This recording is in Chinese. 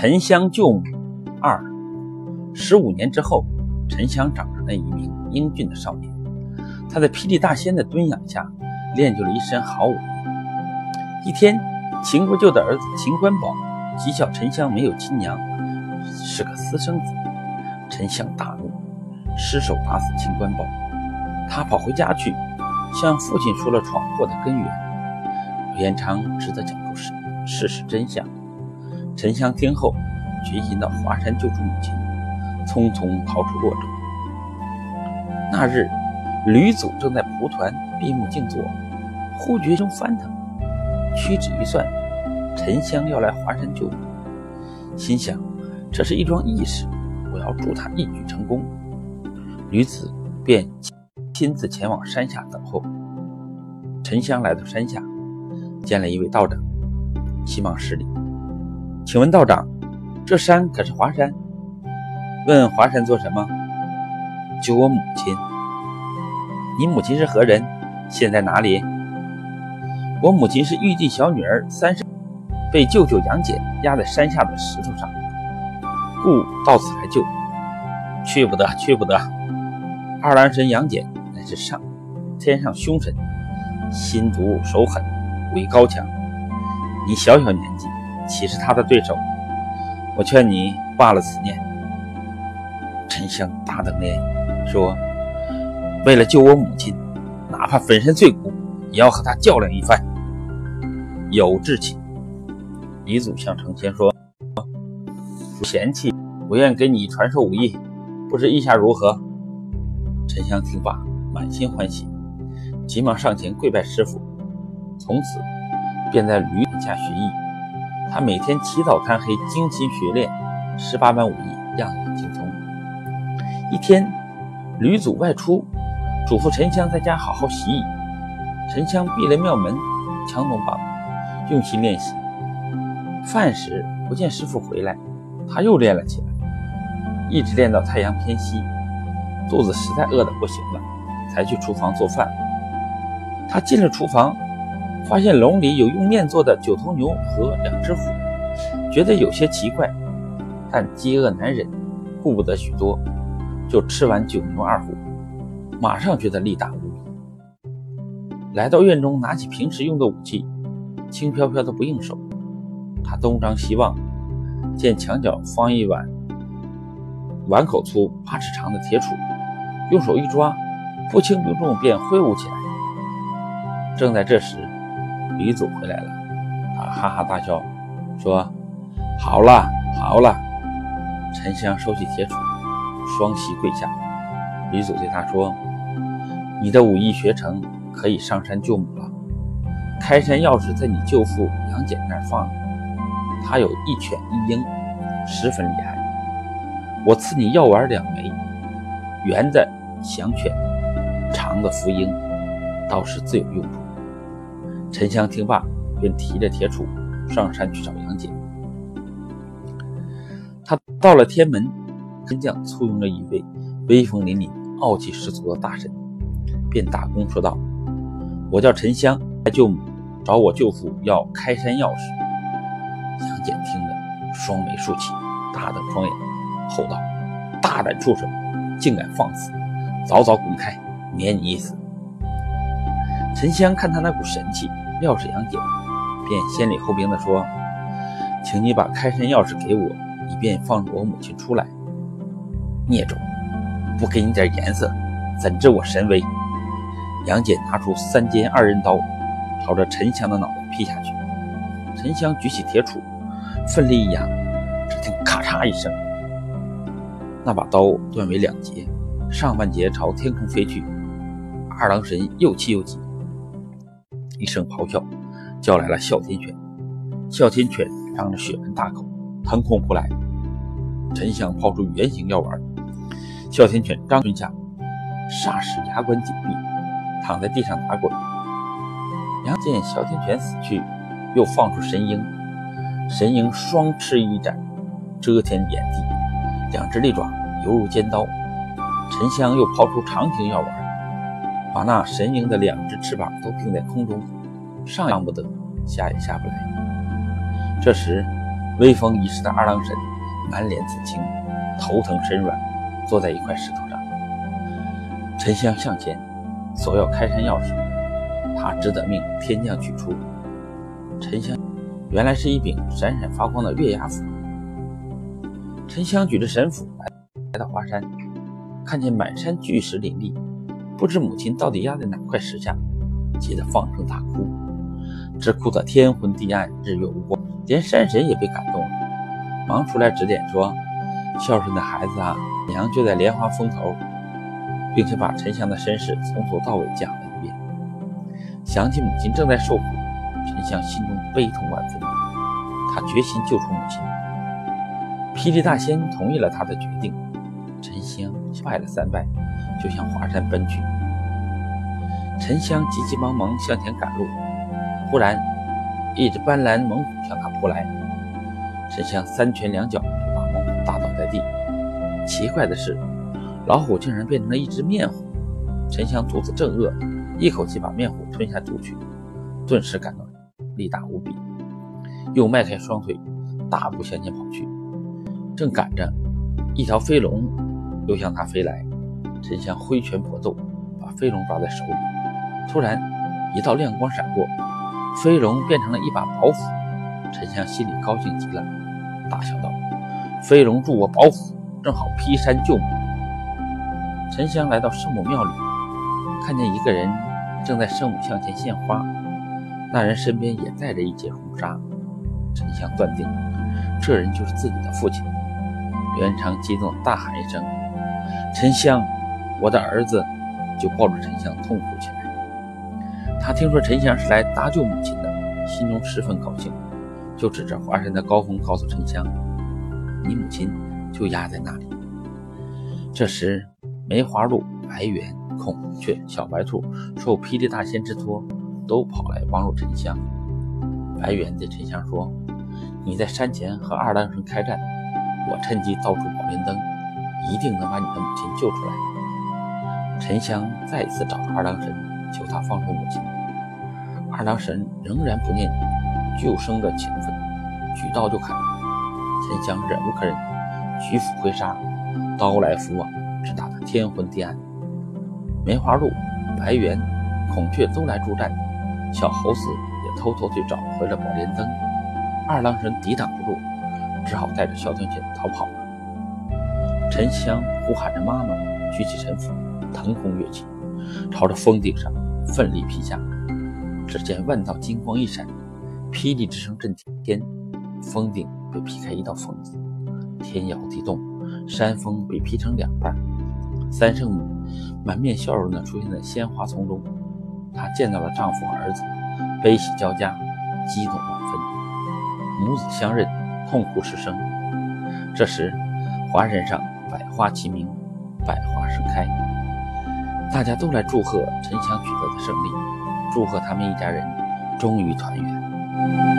沉香救母二。十五年之后，沉香长成了一名英俊的少年。他在霹雳大仙的蹲养下，练就了一身好武艺。一天，秦国舅的儿子秦关宝讥笑沉香没有亲娘，是个私生子。沉香大怒，失手打死秦关宝。他跑回家去，向父亲说了闯祸的根源。朱元璋只得讲出事事实真相。沉香听后，决心到华山救出母亲，匆匆逃出洛州。那日，吕祖正在蒲团闭目静坐，忽觉一声翻腾，屈指一算，沉香要来华山救母，心想这是一桩义事，我要助他一举成功。吕子便亲自前往山下等候。沉香来到山下，见了一位道长，急忙施礼。请问道长，这山可是华山？问华山做什么？救我母亲。你母亲是何人？现在哪里？我母亲是玉帝小女儿三圣，被舅舅杨戬压在山下的石头上，故到此来救。去不得，去不得。二郎神杨戬乃是上天上凶神，心毒手狠，武艺高强。你小小年纪。岂是他的对手？我劝你罢了此念。沉香大瞪脸说：“为了救我母亲，哪怕粉身碎骨，也要和他较量一番。”有志气。李祖向成仙说：“不嫌弃，我愿给你传授武艺，不知意下如何？”沉香听罢，满心欢喜，急忙上前跪拜师傅，从此便在吕家学艺。他每天起早贪黑，精心学练，十八般武艺样样精通。一天，吕祖外出，嘱咐沉香在家好好习艺。沉香闭了庙门，强东把用心练习。饭时不见师傅回来，他又练了起来，一直练到太阳偏西，肚子实在饿得不行了，才去厨房做饭。他进了厨房。发现笼里有用面做的九头牛和两只虎，觉得有些奇怪，但饥饿难忍，顾不得许多，就吃完九牛二虎，马上觉得力大无比。来到院中，拿起平时用的武器，轻飘飘的不应手。他东张西望，见墙角放一碗碗口粗、八尺长的铁杵，用手一抓，不轻不重便挥舞起来。正在这时，李祖回来了，他哈哈大笑，说：“好了好了。”沉香收起铁杵，双膝跪下。李祖对他说：“你的武艺学成，可以上山救母了。开山钥匙在你舅父杨戬那儿放着，他有一犬一鹰，十分厉害。我赐你药丸两枚，圆的降犬，长的伏鹰，倒是自有用处。”沉香听罢，便提着铁杵上山去找杨戬。他到了天门，天将簇拥着一位威风凛凛、傲气十足的大神，便打工说道：“我叫沉香，来救母，找我舅父要开山钥匙。”杨戬听了，双眉竖起，大瞪双眼，吼道：“大胆畜生，竟敢放肆！早早滚开，免你一死！”沉香看他那股神气，料是杨戬，便先礼后兵地说：“请你把开山钥匙给我，以便放我母亲出来。”孽种，不给你点颜色，怎知我神威？杨戬拿出三尖二刃刀，朝着沉香的脑袋劈下去。沉香举起铁杵，奋力一扬，只听咔嚓一声，那把刀断为两截，上半截朝天空飞去。二郎神又气又急。一声咆哮，叫来了哮天犬。哮天犬张着血盆大口，腾空扑来。沉香抛出圆形药丸，哮天犬张吞下，霎时牙关紧闭，躺在地上打滚。杨见哮天犬死去，又放出神鹰。神鹰双翅一展，遮天掩地，两只利爪犹如尖刀。沉香又抛出长形药丸。把那神鹰的两只翅膀都定在空中，上扬不得，下也下不来。这时，威风一世的二郎神满脸紫青，头疼身软，坐在一块石头上。沉香向前，索要开山钥匙，他只得命天将取出。沉香原来是一柄闪闪发光的月牙斧。沉香举着神斧来到华山，看见满山巨石林立，不知母亲到底压在哪块石下，急得放声大哭，直哭得天昏地暗，日月无光，连山神也被感动了，忙出来指点说：“孝顺的孩子啊，娘就在莲花峰头。”并且把沉香的身世从头到尾讲了一遍。想起母亲正在受苦，沉香心中悲痛万分，他决心救出母亲。霹雳大仙同意了他的决定，香拜了三拜，就向华山奔去。沉香急急忙忙向前赶路，忽然一只斑斓猛虎向他扑来，沉香三拳两脚就把猛虎打倒在地。奇怪的是，老虎竟然变成了一只面虎。沉香肚子正饿，一口气把面虎吞下肚去，顿时感到力大无比，又迈开双腿，大步向前跑去。正赶着，一条飞龙又向他飞来。沉香挥拳搏斗，把飞龙抓在手里。突然，一道亮光闪过，飞龙变成了一把宝斧。沉香心里高兴极了，大笑道：“飞龙助我宝斧，正好劈山救母。”沉香来到圣母庙里，看见一个人正在圣母像前献花，那人身边也带着一截红纱。沉香断定，这人就是自己的父亲。元长激动大喊一声：“沉香，我的儿子！”就抱着沉香痛哭起来。他听说沉香是来搭救母亲的，心中十分高兴，就指着华山的高峰告诉沉香：“你母亲就压在那里。”这时，梅花鹿、白猿、孔雀、小白兔受霹雳大仙之托，都跑来帮助沉香。白猿对沉香说：“你在山前和二郎神开战。”我趁机造出宝莲灯，一定能把你的母亲救出来。沉香再一次找到二郎神，求他放出母亲。二郎神仍然不念救生的情分，举刀就砍。沉香忍无可忍，举斧挥杀，刀来斧往，直打得天昏地暗。梅花鹿、白猿、孔雀都来助战，小猴子也偷偷去找回了宝莲灯。二郎神抵挡不住。只好带着哮天犬逃跑。沉香呼喊着妈妈，举起神斧，腾空跃起，朝着峰顶上奋力劈下。只见万道金光一闪，霹雳之声震天，峰顶被劈开一道缝子，天摇地动，山峰被劈成两半。三圣母满面笑容地出现在鲜花丛中，她见到了丈夫儿子，悲喜交加，激动万分，母子相认。痛哭失声。这时，华山上百花齐鸣，百花盛开，大家都来祝贺陈翔取得的胜利，祝贺他们一家人终于团圆。